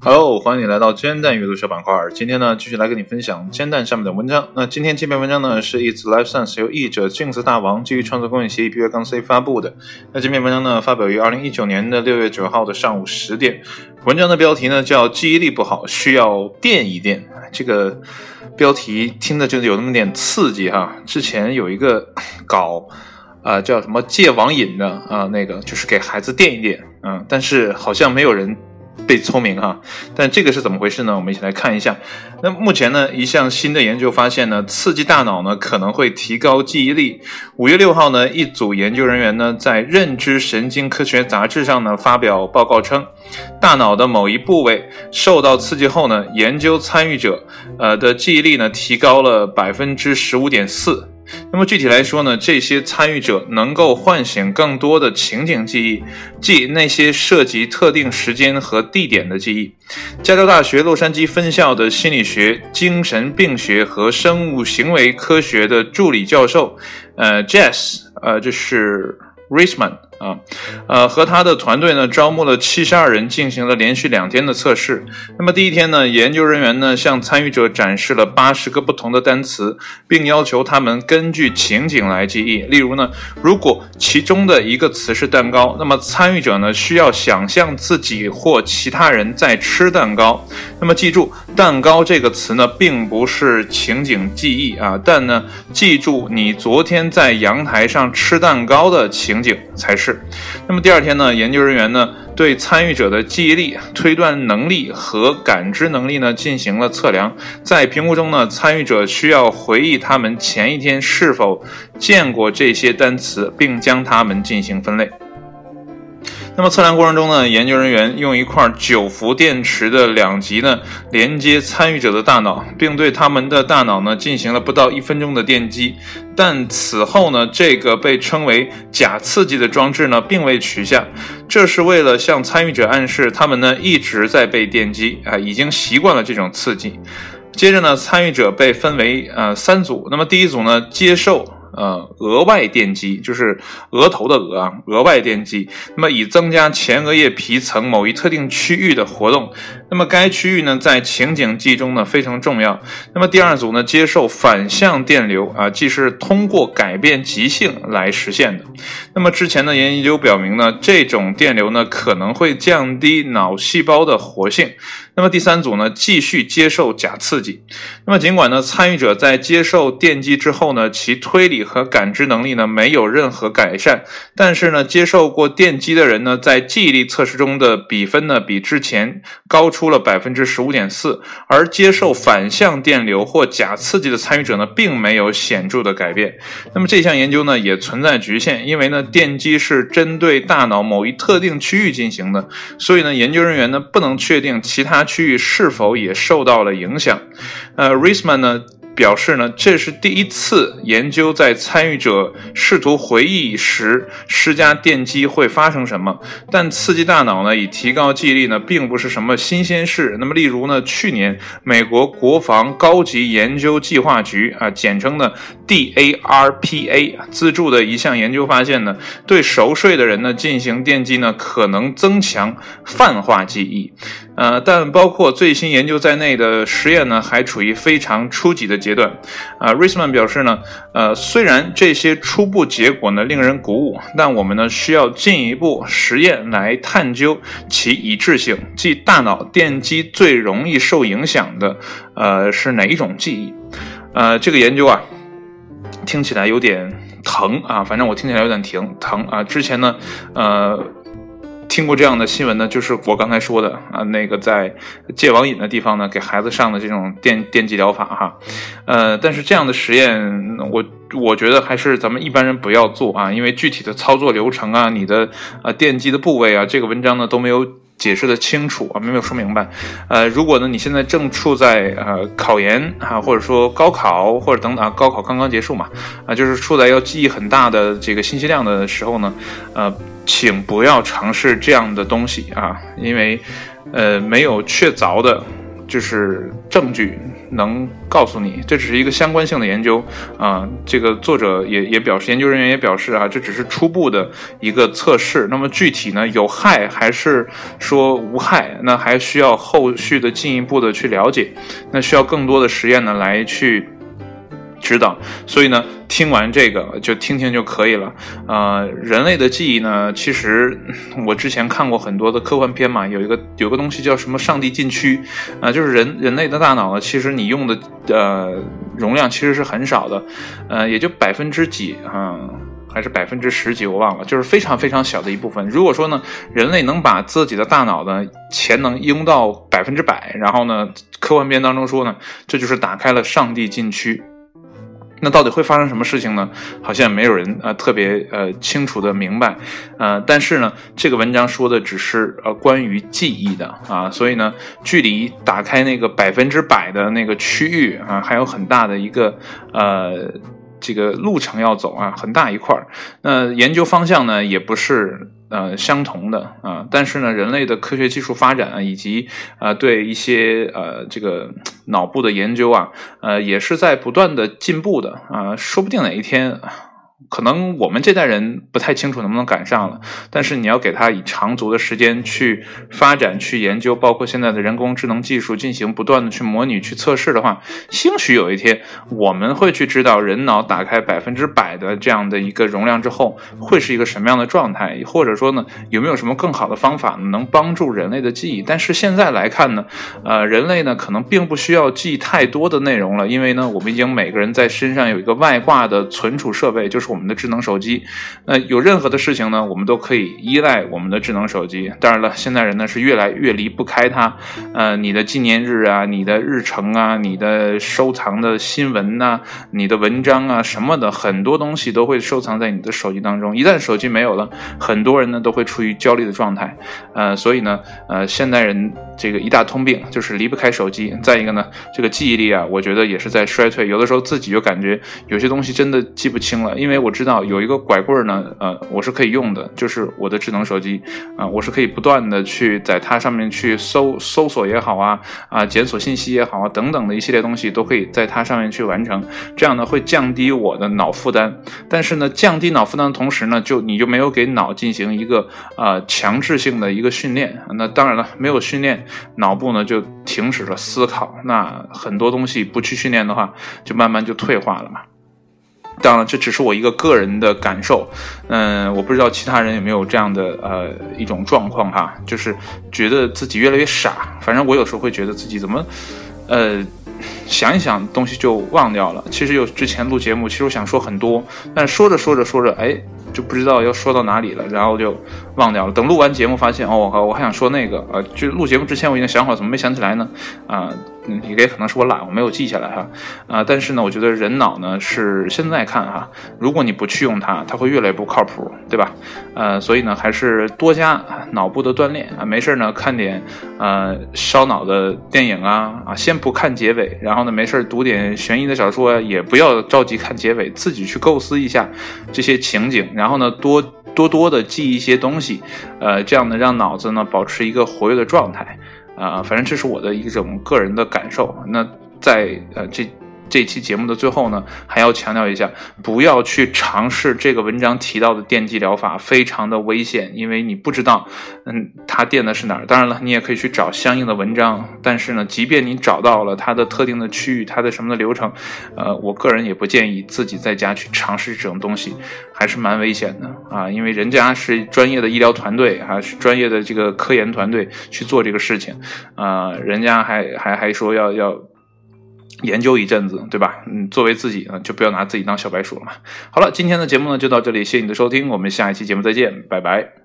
Hello，欢迎你来到煎蛋阅读小板块。今天呢，继续来跟你分享煎蛋上面的文章。那今天这篇文章呢，是《It's Life Science》由译者镜子大王基于创作公益协议 B 杠 C 发布的。那这篇文章呢，发表于二零一九年的六月九号的上午十点。文章的标题呢叫“记忆力不好，需要垫一垫”。这个标题听着就有那么点刺激哈。之前有一个 搞啊叫什么戒网瘾的啊，那个就是给孩子垫一垫啊，但是好像没有人。被聪明哈，但这个是怎么回事呢？我们一起来看一下。那目前呢，一项新的研究发现呢，刺激大脑呢可能会提高记忆力。五月六号呢，一组研究人员呢在《认知神经科学杂志》上呢发表报告称，大脑的某一部位受到刺激后呢，研究参与者呃的记忆力呢提高了百分之十五点四。那么具体来说呢，这些参与者能够唤醒更多的情景记忆，即那些涉及特定时间和地点的记忆。加州大学洛杉矶分校的心理学、精神病学和生物行为科学的助理教授，呃，Jess，呃，就是 Richman。啊，呃，和他的团队呢，招募了七十二人，进行了连续两天的测试。那么第一天呢，研究人员呢向参与者展示了八十个不同的单词，并要求他们根据情景来记忆。例如呢，如果其中的一个词是蛋糕，那么参与者呢需要想象自己或其他人在吃蛋糕。那么记住，蛋糕这个词呢，并不是情景记忆啊，但呢，记住你昨天在阳台上吃蛋糕的情景才是。那么第二天呢，研究人员呢对参与者的记忆力、推断能力和感知能力呢进行了测量。在评估中呢，参与者需要回忆他们前一天是否见过这些单词，并将它们进行分类。那么测量过程中呢，研究人员用一块九伏电池的两极呢连接参与者的大脑，并对他们的大脑呢进行了不到一分钟的电击。但此后呢，这个被称为假刺激的装置呢并未取下，这是为了向参与者暗示他们呢一直在被电击 啊，已经习惯了这种刺激。接着呢，参与者被分为呃三组，那么第一组呢接受。呃，额外电击就是额头的额啊，额外电击，那么以增加前额叶皮层某一特定区域的活动。那么该区域呢，在情景记忆中呢非常重要。那么第二组呢，接受反向电流啊，即是通过改变极性来实现的。那么之前的研究表明呢，这种电流呢可能会降低脑细胞的活性。那么第三组呢，继续接受假刺激。那么尽管呢，参与者在接受电击之后呢，其推理和感知能力呢没有任何改善，但是呢，接受过电击的人呢，在记忆力测试中的比分呢，比之前高出了百分之十五点四。而接受反向电流或假刺激的参与者呢，并没有显著的改变。那么这项研究呢，也存在局限，因为呢，电击是针对大脑某一特定区域进行的，所以呢，研究人员呢不能确定其他。区域是否也受到了影响？呃，Risman 呢？表示呢，这是第一次研究在参与者试图回忆时施加电击会发生什么。但刺激大脑呢，以提高记忆力呢，并不是什么新鲜事。那么，例如呢，去年美国国防高级研究计划局啊，简称呢 DARPA 资助的一项研究发现呢，对熟睡的人呢进行电击呢，可能增强泛化记忆。呃，但包括最新研究在内的实验呢，还处于非常初级的。阶段，啊，Risman 表示呢，呃，虽然这些初步结果呢令人鼓舞，但我们呢需要进一步实验来探究其一致性，即大脑电击最容易受影响的，呃，是哪一种记忆？呃，这个研究啊，听起来有点疼啊，反正我听起来有点疼疼啊。之前呢，呃。听过这样的新闻呢，就是我刚才说的啊，那个在戒网瘾的地方呢，给孩子上的这种电电击疗法哈，呃，但是这样的实验，我我觉得还是咱们一般人不要做啊，因为具体的操作流程啊，你的啊电击的部位啊，这个文章呢都没有。解释的清楚啊，没有说明白。呃，如果呢，你现在正处在呃考研啊，或者说高考或者等等，高考刚刚结束嘛，啊，就是处在要记忆很大的这个信息量的时候呢，呃，请不要尝试这样的东西啊，因为呃没有确凿的，就是证据能告诉你，这只是一个相关性的研究啊。这个作者也也表示，研究人员也表示啊，这只是初步的一个测试。那么具体呢，有害还是说无害，那还需要后续的进一步的去了解，那需要更多的实验呢来去。知道，所以呢，听完这个就听听就可以了。呃，人类的记忆呢，其实我之前看过很多的科幻片嘛，有一个有个东西叫什么“上帝禁区”，啊，就是人人类的大脑呢，其实你用的呃容量其实是很少的，呃，也就百分之几啊，还是百分之十几，我忘了，就是非常非常小的一部分。如果说呢，人类能把自己的大脑的潜能用到百分之百，然后呢，科幻片当中说呢，这就是打开了上帝禁区。那到底会发生什么事情呢？好像没有人呃特别呃清楚的明白，呃，但是呢，这个文章说的只是呃关于记忆的啊，所以呢，距离打开那个百分之百的那个区域啊，还有很大的一个呃这个路程要走啊，很大一块儿。那研究方向呢，也不是。呃，相同的啊，但是呢，人类的科学技术发展啊，以及呃，对一些呃这个脑部的研究啊，呃，也是在不断的进步的啊，说不定哪一天。可能我们这代人不太清楚能不能赶上了，但是你要给他以长足的时间去发展、去研究，包括现在的人工智能技术进行不断的去模拟、去测试的话，兴许有一天我们会去知道人脑打开百分之百的这样的一个容量之后会是一个什么样的状态，或者说呢，有没有什么更好的方法能帮助人类的记忆？但是现在来看呢，呃，人类呢可能并不需要记太多的内容了，因为呢，我们已经每个人在身上有一个外挂的存储设备，就是我们。的智能手机，那有任何的事情呢，我们都可以依赖我们的智能手机。当然了，现在人呢是越来越离不开它。呃，你的纪念日啊，你的日程啊，你的收藏的新闻呐，你的文章啊什么的，很多东西都会收藏在你的手机当中。一旦手机没有了，很多人呢都会处于焦虑的状态。呃，所以呢，呃，现代人这个一大通病就是离不开手机。再一个呢，这个记忆力啊，我觉得也是在衰退。有的时候自己就感觉有些东西真的记不清了，因为我。知道有一个拐棍呢，呃，我是可以用的，就是我的智能手机啊，我是可以不断的去在它上面去搜搜索也好啊，啊，检索信息也好啊，等等的一系列东西都可以在它上面去完成，这样呢会降低我的脑负担。但是呢，降低脑负担的同时呢，就你就没有给脑进行一个呃强制性的一个训练。那当然了，没有训练，脑部呢就停止了思考。那很多东西不去训练的话，就慢慢就退化了嘛。当然，这只是我一个个人的感受，嗯，我不知道其他人有没有这样的呃一种状况哈，就是觉得自己越来越傻。反正我有时候会觉得自己怎么，呃，想一想东西就忘掉了。其实有之前录节目，其实我想说很多，但说着说着说着，哎，就不知道要说到哪里了，然后就忘掉了。等录完节目发现，哦，我我还想说那个，呃，就录节目之前我已经想好，怎么没想起来呢？啊。嗯，也可能是我懒，我没有记下来哈，啊，但是呢，我觉得人脑呢是现在看哈，如果你不去用它，它会越来越不靠谱，对吧？呃，所以呢，还是多加脑部的锻炼啊，没事呢看点呃烧脑的电影啊啊，先不看结尾，然后呢没事读点悬疑的小说，也不要着急看结尾，自己去构思一下这些情景，然后呢多多多的记一些东西，呃，这样呢让脑子呢保持一个活跃的状态。啊，反正这是我的一种个人的感受。那在呃这。这期节目的最后呢，还要强调一下，不要去尝试这个文章提到的电击疗法，非常的危险，因为你不知道，嗯，它电的是哪儿。当然了，你也可以去找相应的文章，但是呢，即便你找到了它的特定的区域，它的什么的流程，呃，我个人也不建议自己在家去尝试这种东西，还是蛮危险的啊，因为人家是专业的医疗团队，还是专业的这个科研团队去做这个事情，啊，人家还还还说要要。研究一阵子，对吧？嗯，作为自己呢，就不要拿自己当小白鼠了嘛。好了，今天的节目呢就到这里，谢谢你的收听，我们下一期节目再见，拜拜。